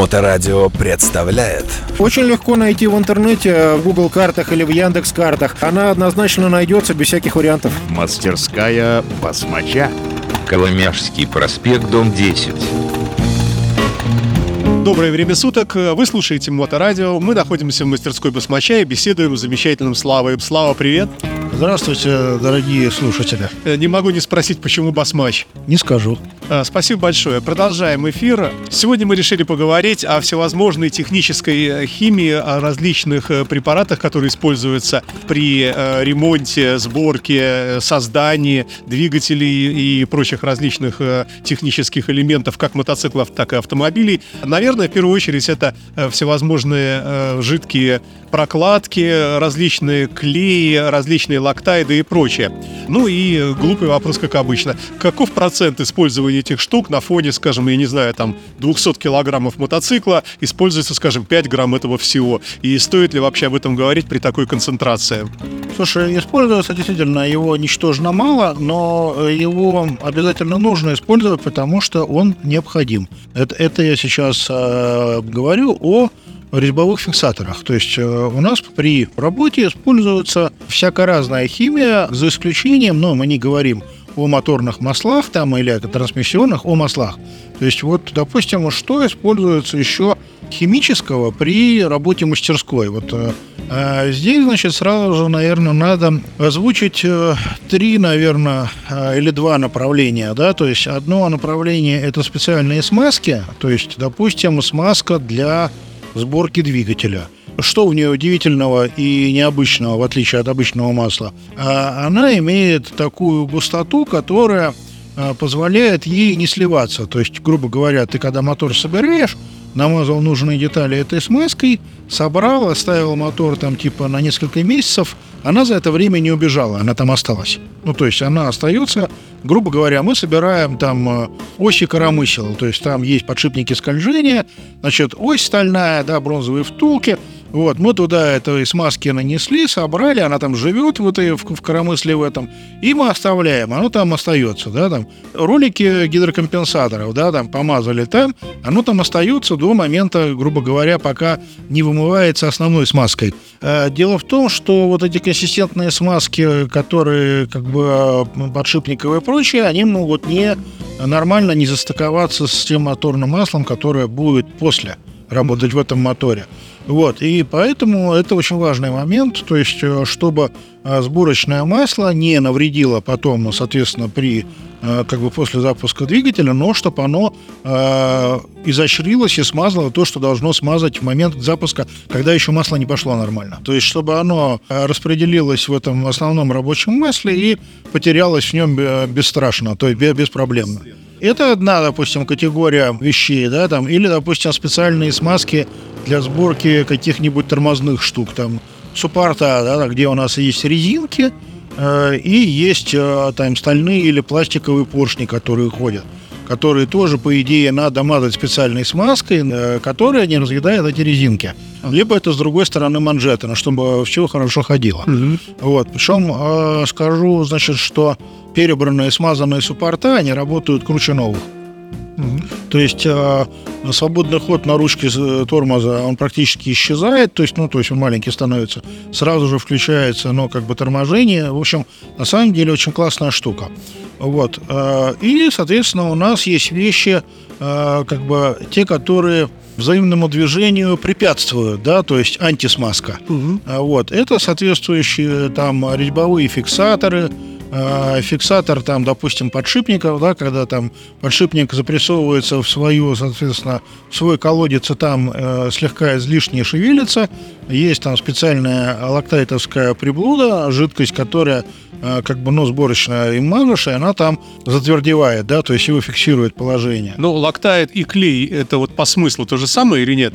Моторадио представляет Очень легко найти в интернете, в Google картах или в Яндекс картах. Она однозначно найдется без всяких вариантов. Мастерская басмача. Коломяжский проспект, дом 10. Доброе время суток. Вы слушаете Моторадио. Мы находимся в мастерской басмача и беседуем с замечательным Славой. Слава, привет. Здравствуйте, дорогие слушатели. Э, Не могу не спросить, почему басмач. Не скажу. Э, Спасибо большое. Продолжаем эфир. Сегодня мы решили поговорить о всевозможной технической э, химии, о различных э, препаратах, которые используются при ремонте, сборке, создании двигателей и прочих различных технических элементов, как мотоциклов, так и автомобилей. Наверное, в первую очередь это всевозможные жидкие прокладки, различные клеи, различные лактайды и прочее. Ну и э, глупый вопрос, как обычно. Каков процент использования этих штук на фоне, скажем, я не знаю, там 200 килограммов мотоцикла используется, скажем, 5 грамм этого всего? И стоит ли вообще об этом говорить при такой концентрации? Слушай, используется действительно его ничтожно мало, но э, его обязательно нужно использовать, потому что он необходим. Это, это я сейчас э, говорю о резьбовых фиксаторах. То есть э, у нас при работе используется всякая разная химия, за исключением, но мы не говорим о моторных маслах там или о трансмиссионных, о маслах. То есть вот, допустим, что используется еще химического при работе мастерской. Вот э, э, здесь, значит, сразу же, наверное, надо озвучить э, три, наверное, или два направления, да, то есть одно направление это специальные смазки, то есть, допустим, смазка для сборки двигателя. Что в ней удивительного и необычного, в отличие от обычного масла? А, Она имеет такую густоту, которая а, позволяет ей не сливаться. То есть, грубо говоря, ты когда мотор собираешь, намазал нужные детали этой смазкой, собрал, оставил мотор там типа на несколько месяцев, она за это время не убежала, она там осталась. Ну, то есть она остается, грубо говоря, мы собираем там э, оси коромысел, то есть там есть подшипники скольжения, значит, ось стальная, да, бронзовые втулки, вот, мы туда этой смазки нанесли, собрали, она там живет в этой, в, в коромысле в этом, и мы оставляем, оно там остается, да, там. Ролики гидрокомпенсаторов, да, там помазали там, оно там остается до момента, грубо говоря, пока не вымывается основной смазкой. Э, Дело в том, что вот эти консистентные смазки, которые как бы э, подшипниковые и прочее, они могут не нормально не застыковаться с тем моторным маслом, которое будет после работать в этом моторе. Вот, и поэтому это очень важный момент, то есть, э, чтобы э, сборочное масло не навредило потом, ну, соответственно, при э, как бы после запуска двигателя, но чтобы оно э, изощрилось и смазало то, что должно смазать в момент запуска, когда еще масло не пошло нормально. То есть, чтобы оно распределилось в этом основном рабочем масле и потерялось в нем бесстрашно, то есть бе- беспроблемно. Это одна, допустим, категория вещей, да, там, или, допустим, специальные смазки для сборки каких-нибудь тормозных штук, там, суппорта, да, где у нас есть резинки, э, и есть э, там стальные или пластиковые поршни, которые ходят которые тоже, по идее, надо мазать специальной смазкой, э, которая не разъедает эти резинки. Либо это с другой стороны манжеты, ну, чтобы все хорошо ходило. Вот. Причем э, скажу, значит, что перебранные смазанные суппорта, они работают круче новых. То есть э, свободный ход на ручке э, тормоза, он практически исчезает, то есть, ну, то есть он маленький становится, сразу же включается, ну, как бы торможение. В общем, на самом деле очень классная штука. Вот. э, И, соответственно, у нас есть вещи, э, как бы те, которые взаимному движению препятствуют, да, то есть антисмазка. А Вот. Это соответствующие там резьбовые фиксаторы, э, фиксатор там, допустим, подшипников, да, когда там подшипник запрессовывается в свою, соответственно, в свой колодец и там э, слегка излишне шевелится, есть там специальная лактайтовская приблуда, жидкость, которая э, как бы, ну, сборочная и мажешь, и она там затвердевает, да, то есть его фиксирует положение. Ну, лактает и клей, это вот по смыслу то же самое или нет?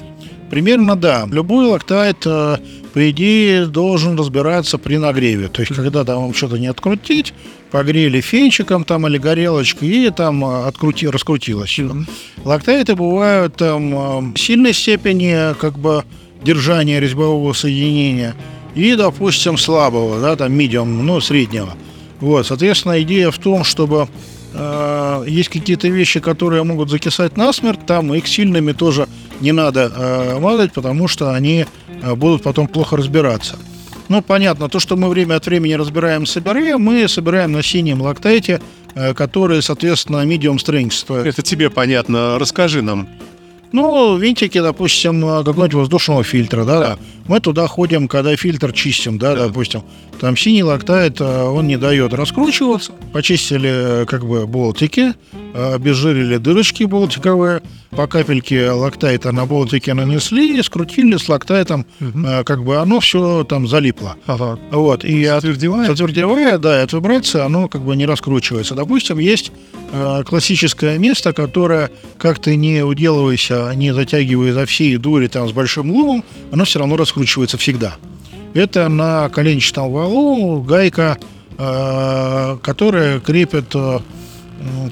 Примерно да. Любой лактайт, э, по идее, должен разбираться при нагреве. То есть, когда там что-то не открутить, погрели фенчиком там или горелочкой, и там э, открути, раскрутилось. Лактайты бывают там э, сильной степени как бы держания резьбового соединения и, допустим, слабого, да, там, medium, ну, среднего. Вот, соответственно, идея в том, чтобы э, есть какие-то вещи, которые могут закисать насмерть, там их сильными тоже не надо э, мазать, потому что они э, будут потом плохо разбираться. Ну, понятно, то, что мы время от времени разбираем собиры, мы собираем на синем лактайте, э, который, соответственно, medium strength. Это тебе понятно. Расскажи нам. Ну, винтики, допустим, какого-нибудь воздушного фильтра, да, да. Мы туда ходим, когда фильтр чистим, да, да. допустим. Там синий лактайт, он не дает раскручиваться. Почистили, как бы, болтики, обезжирили дырочки болтиковые, по капельке лактайта на болтике нанесли и скрутили с лактайтом, угу. как бы оно все там залипло. Ага. Вот. И затвердевая? От, затвердевая, да, от вибрации оно как бы не раскручивается. Допустим, есть э, классическое место, которое, как ты не уделывайся, не затягивая за все дури там с большим лумом, оно все равно раскручивается всегда. Это на коленчатом валу гайка, э, которая крепит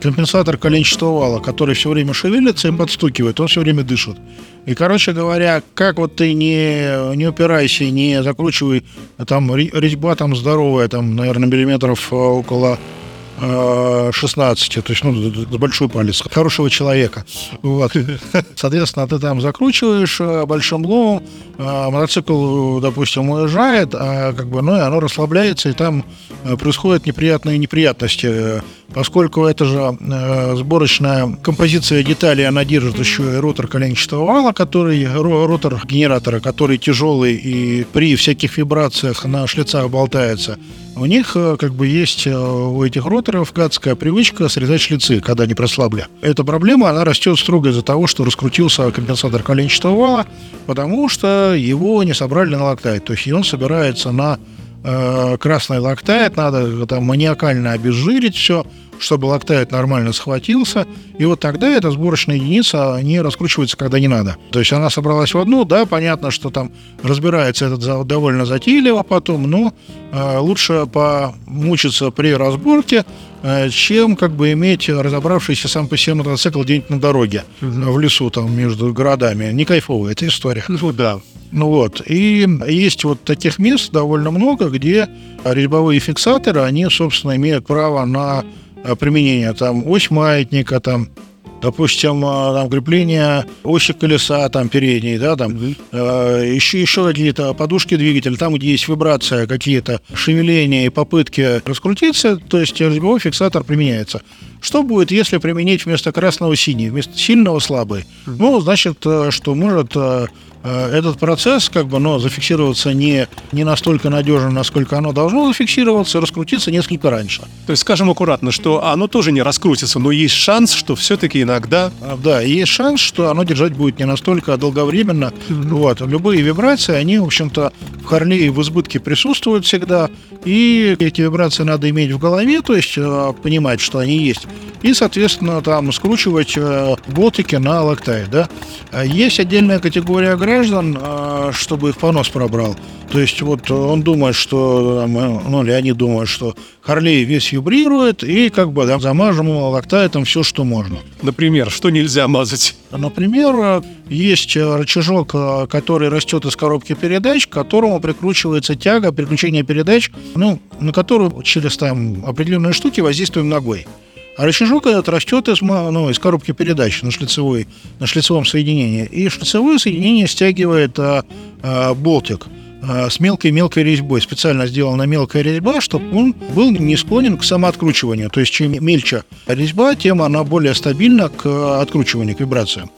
компенсатор коленчатого вала, который все время шевелится и подстукивает, он все время дышит. И, короче говоря, как вот ты не, не упирайся, не закручивай, там резьба там здоровая, там, наверное, миллиметров э, около 16, то есть, ну, большой палец хорошего человека. Вот. Соответственно, ты там закручиваешь э, большим ломом, э, мотоцикл, допустим, уезжает, а как бы, ну, и оно расслабляется, и там э, происходят неприятные неприятности. Поскольку это же сборочная композиция деталей, она держит еще и ротор коленчатого вала, который, ротор генератора, который тяжелый и при всяких вибрациях на шлицах болтается. У них как бы есть у этих роторов гадская привычка срезать шлицы, когда они прослабли. Эта проблема, она растет строго из-за того, что раскрутился компенсатор коленчатого вала, потому что его не собрали на лактайт. То есть он собирается на э, красный лактайт, надо там маниакально обезжирить все, чтобы лактайт нормально схватился, и вот тогда эта сборочная единица не раскручивается, когда не надо. То есть она собралась в одну, да, понятно, что там разбирается этот довольно затейливо потом, но э, лучше помучиться при разборке, э, чем как бы иметь разобравшийся сам по себе мотоцикл где-нибудь на дороге, mm в лесу там между городами. Не кайфовая эта история. Ну да. Ну вот, и есть вот таких мест довольно много, где резьбовые фиксаторы, они, собственно, имеют право на применения. Там ось маятника, там, допустим, э, там крепление оси колеса там передней, да, там mm-hmm. э, еще еще какие-то подушки двигателя, там где есть вибрация, какие-то шевеления и попытки раскрутиться, то есть резьбовой фиксатор применяется. Что будет, если применить вместо красного синий, вместо сильного слабый? Mm-hmm. Ну, значит, э, что может Э, этот процесс как бы, но зафиксироваться не, не настолько надежно, насколько оно должно зафиксироваться, раскрутиться несколько раньше. То есть, скажем аккуратно, что оно тоже не раскрутится, но есть шанс, что все-таки иногда... А, да, есть шанс, что оно держать будет не настолько долговременно. Вот. Любые вибрации, они, в общем-то, в Харлее в избытке присутствуют всегда, и эти вибрации надо иметь в голове, то есть э, понимать, что они есть, и, соответственно, там скручивать э, болтики на локтай, да. А есть отдельная категория графиков, граждан, а, чтобы их понос пробрал. То есть вот он думает, что, ну, или они думают, что Харлей весь вибрирует, и как бы да, замажем его лактайтом все, что можно. Например, что нельзя мазать? Например, есть рычажок, который растет из коробки передач, к которому прикручивается тяга, переключение передач, ну, на которую через там определенные штуки воздействуем ногой. А рычажок этот растет из, ну, из коробки передач на, шлицевой, на шлицевом соединении. И шлицевое соединение стягивает а, а, болтик с мелкой-мелкой резьбой. Специально сделана мелкая резьба, чтобы он был не склонен к самооткручиванию. То есть чем мельче резьба, тем она более стабильна к откручиванию, к вибрациям.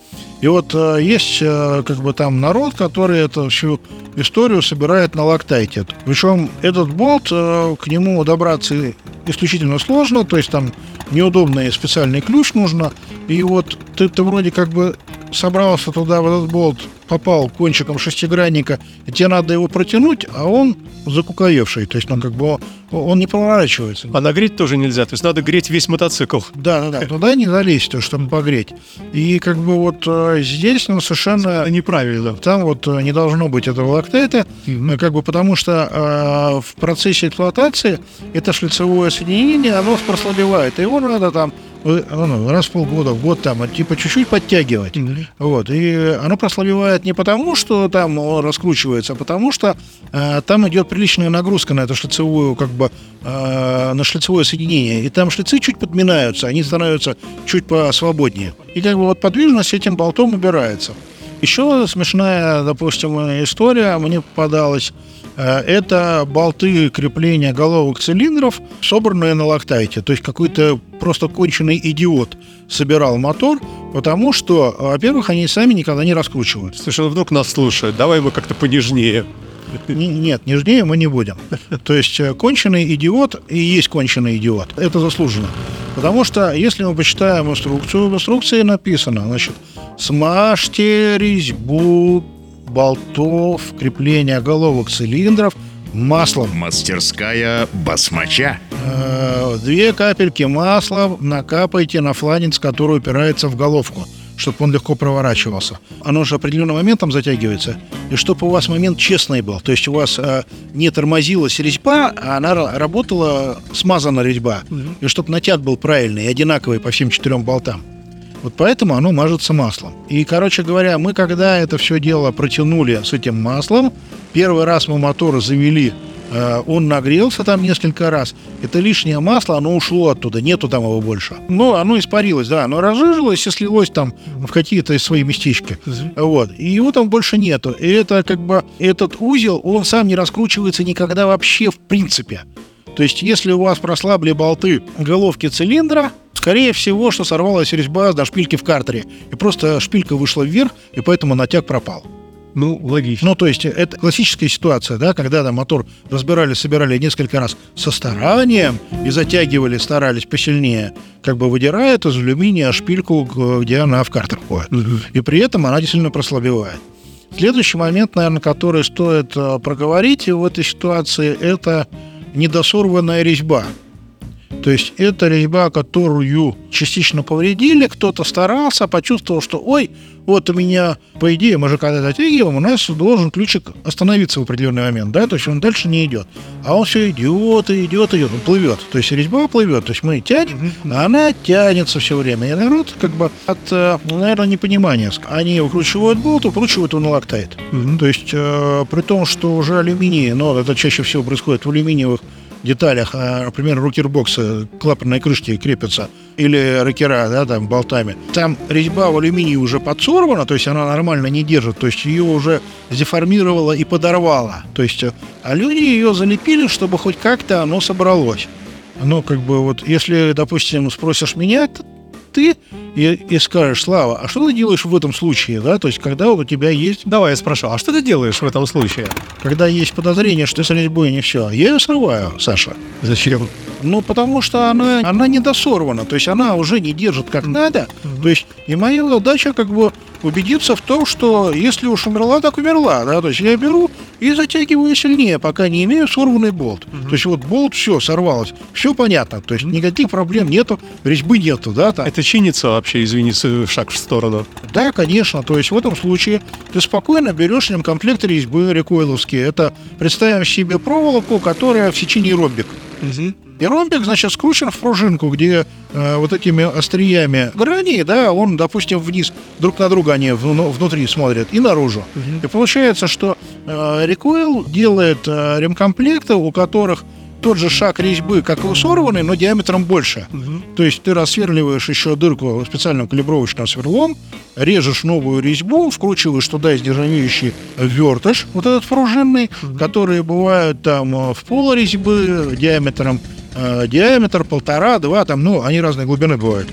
И вот э, есть э, как бы там народ, который эту всю историю собирает на лактайте. Причем этот болт, э, к нему добраться исключительно сложно, то есть там неудобный специальный ключ нужно. И вот ты, ты вроде как бы собрался туда в этот болт, попал кончиком шестигранника, и тебе надо его протянуть, а он закукаевший, то есть он как бы он не проворачивается. А нагреть тоже нельзя, то есть надо греть весь мотоцикл. Да, да, да, туда не залезть, чтобы погреть. И как бы вот э, здесь ну, совершенно... Это неправильно. Там вот э, не должно быть этого лактета, mm-hmm. как бы потому что э, в процессе эксплуатации это шлицевое соединение, оно прослабевает, и его надо там раз в полгода, в год там, типа чуть-чуть подтягивать. Mm-hmm. Вот. И оно прослабевает не потому, что там он раскручивается, а потому что э, там идет приличная нагрузка на эту шлицевую, как бы, э, на шлицевое соединение. И там шлицы чуть подминаются, они становятся чуть посвободнее. И как бы вот подвижность этим болтом убирается. Еще смешная, допустим, история мне попадалась. Э, Это болты крепления головок цилиндров, собранные на лактайте. То есть какой-то просто конченый идиот собирал мотор, потому что, во-первых, они сами никогда не раскручивают. Слушай, ну вдруг нас слушают, давай мы как-то понежнее. Нет, нежнее мы не будем. То есть э, конченый идиот и есть конченый идиот. Это заслуженно. Потому что, если мы почитаем инструкцию, в инструкции написано, значит, смажьте резьбу болтов, крепления головок цилиндров маслом. Мастерская басмача. Э, Две капельки масла накапайте на фланец, который упирается в головку чтобы он легко проворачивался. Оно же определенным моментом затягивается. И чтобы у вас момент честный был. То есть у вас э, не тормозилась резьба, а она ра- работала смазана резьба. И чтобы натяг был правильный и одинаковый по всем четырем болтам. Вот поэтому оно мажется маслом. И, короче говоря, мы когда это все дело протянули с этим маслом, первый раз мы мотор завели, э, он нагрелся там несколько раз. Это лишнее масло, оно ушло оттуда, нету там его больше. Ну, оно испарилось, да, оно разжижилось и слилось там в какие-то свои местечки. Вот. И его там больше нету. И это как бы этот узел, он сам не раскручивается никогда вообще в принципе. То есть, если у вас прослабли болты головки цилиндра, скорее всего, что сорвалась резьба на шпильке в картере. И просто шпилька вышла вверх, и поэтому натяг пропал. Ну, логично. Ну, то есть, это классическая ситуация, да, когда там мотор разбирали, собирали несколько раз со старанием и затягивали, старались посильнее, как бы выдирает из алюминия шпильку, где она в картер входит. И при этом она действительно прослабевает. Следующий момент, наверное, который стоит э, проговорить в этой ситуации, это недосорванная резьба. То есть это резьба, которую частично повредили, кто-то старался, почувствовал, что ой, вот у меня, по идее, мы же когда затягиваем, у нас должен ключик остановиться в определенный момент, да, то есть он дальше не идет. А он все идет и идет, идет, он плывет. То есть резьба плывет, то есть мы тянем, а она тянется все время. И народ как бы от, э, наверное, непонимания. Они выкручивают болт, выкручивают он лактает. То есть э, при том, что уже алюминий, но это чаще всего происходит в алюминиевых деталях, а, например, рокербоксы, клапанные крышки крепятся, или рокера, да, там, болтами. Там резьба в алюминии уже подсорвана, то есть она нормально не держит, то есть ее уже деформировала и подорвала. То есть, э, а люди ее залепили, чтобы хоть как-то оно собралось. Ну, как бы вот, если, допустим, спросишь меня, ты и, и скажешь, Слава, а что ты делаешь в этом случае, да, то есть, когда у тебя есть Давай я спрошу, а что ты делаешь в этом случае? когда есть подозрение, что с резьбой не все, я ее срываю, Саша. Зачем? Ну, потому что она, она недосорвана, то есть она уже не держит как надо. То есть и моя задача как бы убедиться в том, что если уж умерла, так умерла, да, то есть я беру и затягиваю сильнее, пока не имею сорванный болт. То есть вот болт все сорвалось, все понятно, то есть никаких проблем нету, резьбы нету, да, там. Это чинится вообще, извини, с- шаг в сторону. Да, конечно. То есть в этом случае ты спокойно берешь ремкомплект резьбы рекойловские. Это, представим себе проволоку, которая в сечении ромбик. И ромбик, значит, скручен в пружинку, где э, вот этими остриями граней, да, он, допустим, вниз друг на друга они вну- внутри смотрят и наружу. И получается, что э, рекойл делает э, ремкомплекты, у которых тот же шаг резьбы, как и у сорванной, но диаметром больше. То есть ты рассверливаешь еще дырку специальным калибровочным сверлом, режешь новую резьбу, вкручиваешь туда из нержавеющий вертыш, вот этот пружинный, которые бывают там э, в пол резьбы диаметром, э, диаметр полтора-два, там, ну, они разной глубины бывают.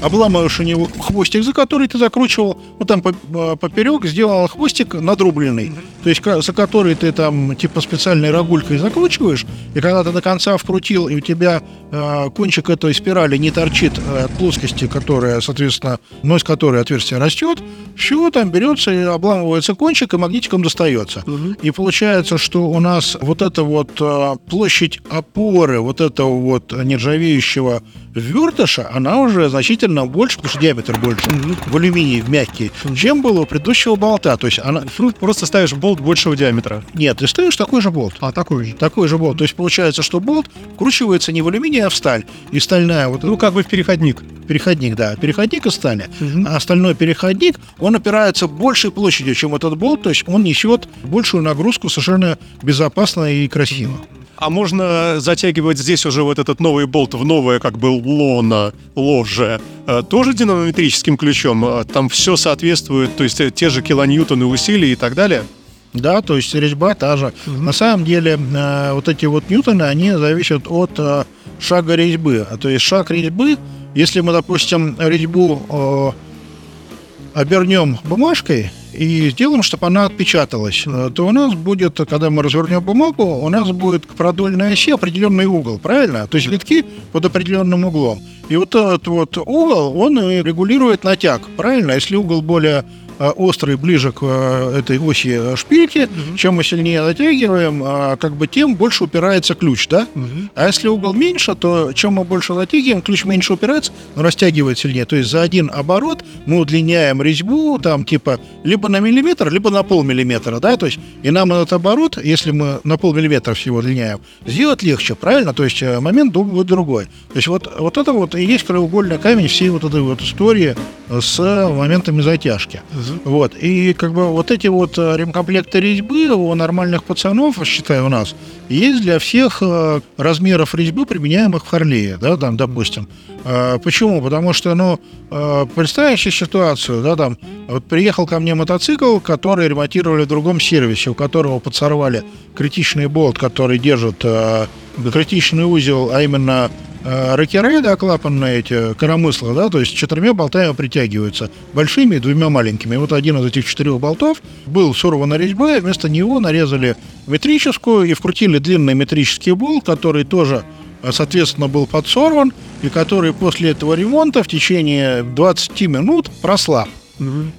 Обламываешь у него хвостик, за который ты закручивал, ну там э, поперек сделал хвостик надрубленный, то есть за который ты там типа специальной рогулькой закручиваешь, и когда ты до конца вкрутил, и у тебя э, кончик этой спирали не торчит э, от плоскости, которая, соответственно, из которой отверстие растет, все там берется и обламывается кончик, и магнитиком достается. И получается, что у нас вот эта вот площадь опоры вот этого вот нержавеющего вертыша, она уже значительно больше, потому что диаметр больше, в алюминии, в мягкий, чем было у предыдущего болта. То есть она... Ну, просто ставишь болт большего диаметра. Нет, ты ставишь такой же болт. А, такой же. Такой же болт. То есть получается, что болт вкручивается не в алюминий, а в сталь. И стальная вот Ну, как бы в переходник. переходник, да, переходник из стали, а остальной переходник, он опирается большей площадью, чем этот болт, то есть он несет большую нагрузку совершенно безопасно и красиво. А можно затягивать здесь уже вот этот новый болт в новое как бы лоно, ложе, э, тоже динамометрическим ключом? Э, Там все соответствует, то есть э, те же килоньютоны усилий и так далее? Да, то есть резьба та же. На самом деле э, вот эти вот ньютоны, они зависят от э, шага резьбы. А То есть шаг резьбы, если мы, допустим, резьбу э, обернем бумажкой и сделаем, чтобы она отпечаталась, э, то у нас будет, когда мы развернем бумагу, у нас будет к продольной оси определенный угол, правильно? То есть витки под определенным углом. И вот этот вот угол, он регулирует натяг, правильно? Если угол более острый, ближе к э, этой оси э, шпильки, чем мы сильнее натягиваем, э, как бы тем больше упирается ключ, да? А если угол меньше, то чем мы больше натягиваем, ключ меньше упирается, но растягивает сильнее. То есть за один оборот мы удлиняем резьбу, там типа либо на миллиметр, либо на полмиллиметра, да? То есть и нам этот оборот, если мы на полмиллиметра всего удлиняем, сделать легче, правильно? То есть э, момент будет другой. То есть вот, вот это вот и есть краеугольный камень всей вот этой вот истории э, с моментами затяжки. Вот. И как бы вот эти вот э, ремкомплекты резьбы у нормальных пацанов, считаю, у нас, есть для всех э, размеров резьбы, применяемых в Харлее, да, там, допустим. Э, Почему? Потому что, ну, представь себе ситуацию, да, там, вот приехал ко мне мотоцикл, который ремонтировали в другом сервисе, у которого подсорвали критичный болт, который держит критичный узел, а именно э, ракеры, да, клапанные эти, коромысла, да, то есть четырьмя болтами притягиваются, большими и двумя маленькими. Вот один из этих четырех болтов был сорвана резьба, и вместо него нарезали метрическую и вкрутили длинный метрический болт, который тоже э, соответственно, был подсорван, и который после этого ремонта в течение 20 минут прослаб.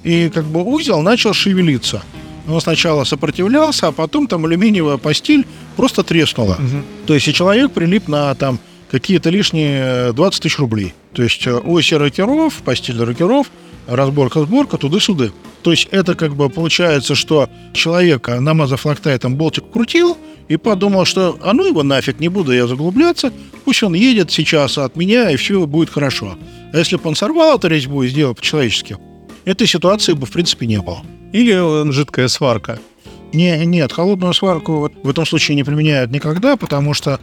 И как бы узел начал шевелиться. Он сначала сопротивлялся, а потом там алюминиевая постель просто треснула. То есть и человек прилип на там какие-то лишние э, 20 тысяч рублей. То есть э, оси ракеров, постель ракеров, разборка-сборка, туды-сюды. То есть это как бы получается, что человек, э, намазав лактайтом, болтик крутил и подумал, что а ну его нафиг, не буду я заглубляться, пусть он едет сейчас от меня, и все будет хорошо. А если бы он сорвал эту резьбу и сделал по-человечески, этой ситуации бы в принципе не было. Или э, жидкая сварка? Не, нет, холодную сварку вот в этом случае не применяют никогда, потому что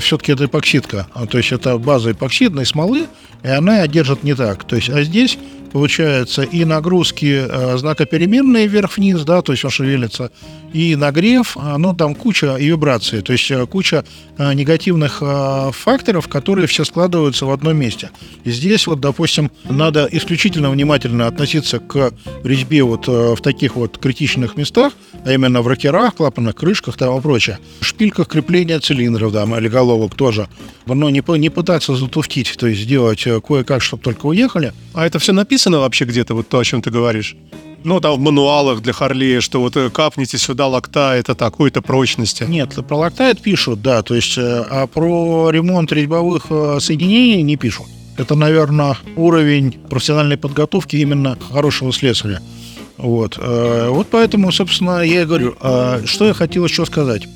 все-таки это эпоксидка. А, То есть это база эпоксидной смолы, и она держит не так. То есть, а здесь получается и нагрузки э, знакопеременные вверх-вниз, да, то есть он шевелится, и нагрев, а, ну там куча и вибрации, то есть э, куча э, негативных э, факторов, которые все складываются в одном месте. И здесь вот, допустим, надо исключительно внимательно относиться к резьбе вот э, в таких вот критичных местах, а именно в ракерах, клапанных крышках там и прочее. Шпильках крепления цилиндров, да, или головок тоже. Но не, не пытаться затуфтить, то есть сделать э, кое-как, чтобы только уехали. А это все написано вообще где-то, вот то, о чем ты говоришь? Ну, там в мануалах для Харлея, что вот э, капните сюда лакта, это такой-то прочности. Нет, про лактайт пишут, да, то есть, э, а про ремонт резьбовых э, соединений не пишут. Это, наверное, уровень профессиональной подготовки именно хорошего слесаря. Вот. Вот поэтому, собственно, я и говорю, а что я хотел еще сказать.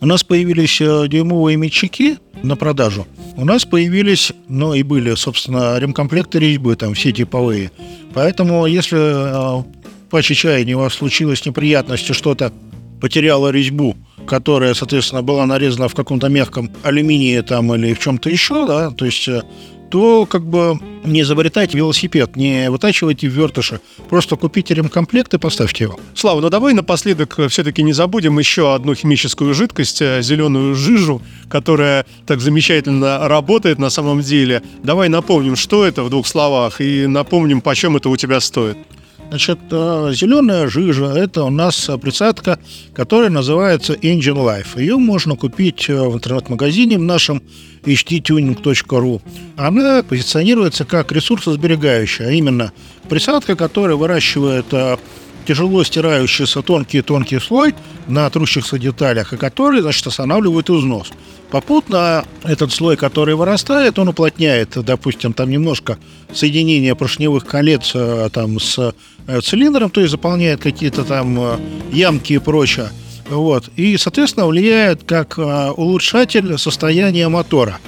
У нас появились э, дюймовые мячики на продажу. У нас появились, ну и были, собственно, ремкомплекты резьбы, там все типовые. Поэтому, если э, по чечаянию у вас случилась неприятность, что-то потеряло резьбу, которая, соответственно, была нарезана в каком-то мягком алюминии там или в чем-то еще, да, то есть э, то как бы не изобретайте велосипед, не вытачивайте вертыши, просто купите ремкомплект и поставьте его. Слава, ну давай напоследок все-таки не забудем еще одну химическую жидкость, э, зеленую жижу, которая так замечательно работает на самом деле. Давай напомним, что это в двух словах, и напомним, почем это у тебя стоит. Значит, э, зеленая жижа – это у нас присадка, которая называется Engine Life. Ее можно купить э, в интернет-магазине в нашем hdtuning.ru. Она позиционируется как ресурсосберегающая, а именно присадка, которая выращивает э, тяжело стирающийся тонкий-тонкий слой на трущихся деталях, и который, значит, останавливает износ. Попутно этот слой, который вырастает, он уплотняет, допустим, там немножко соединение поршневых колец э, там с э, цилиндром, то есть заполняет какие-то там э, ямки и прочее. Вот. И, соответственно, влияет как улучшатель состояния мотора.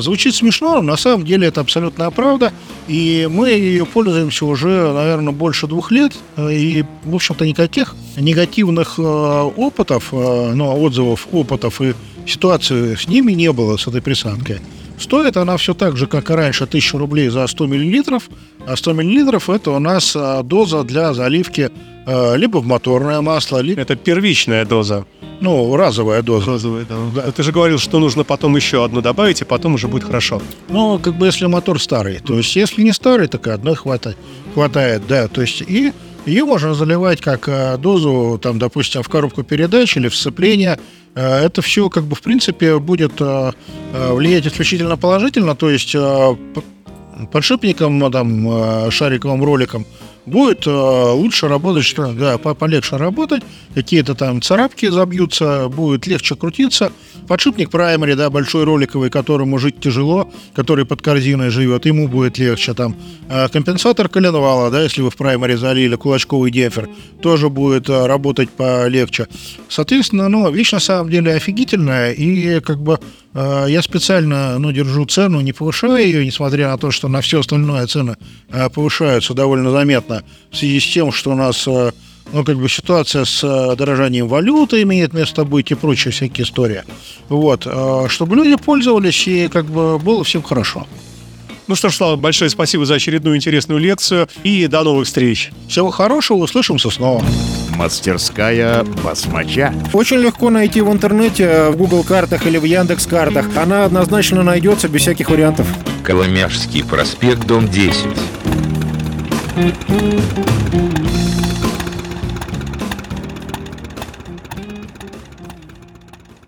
Звучит смешно, но на самом деле это абсолютная правда. И мы ее пользуемся уже, наверное, больше двух лет. И, в общем-то, никаких негативных опытов, э, ну, отзывов, опытов и ситуации с ними не было, с этой присадкой. Стоит она все так же, как и раньше, 1000 рублей за 100 миллилитров, а 100 миллилитров это у нас а, доза для заливки а, либо в моторное масло, либо, Это первичная доза. ну, разовая доза. Розовая, да. Ты же говорил, что нужно потом еще одну добавить, и потом уже будет хорошо. Ну, как бы если мотор старый. То есть, если не старый, так и одной хватает. Хватает, да. То есть, и ее можно заливать как э, дозу, там, допустим, в коробку передач или в сцепление. Э, Это все, как бы, в принципе, будет э, э, влиять исключительно положительно. То есть, подшипником, там, шариковым роликом будет э, лучше работать, что- да, по- полегче работать, какие-то там царапки забьются, будет легче крутиться. Подшипник праймари, да, большой роликовый, которому жить тяжело, который под корзиной живет, ему будет легче там. А компенсатор коленвала, да, если вы в праймаре залили кулачковый демпфер, тоже будет э, работать полегче. Соответственно, ну, вещь на самом деле офигительная, и как бы э, я специально, ну, держу цену, не повышаю ее, несмотря на то, что на все остальное цены э, повышаются довольно заметно в связи с тем, что у нас э, ну, как бы ситуация с э, дорожанием валюты имеет место быть и прочие всякие истории. Вот, э, чтобы люди пользовались и как бы было всем хорошо. Ну что ж, Слава, большое спасибо за очередную интересную лекцию, и до новых встреч. Всего хорошего, услышимся снова. Мастерская басмача. Очень легко найти в интернете, в Google картах или в Яндекс картах. Она однозначно найдется без всяких вариантов. Коломяжский проспект, дом 10.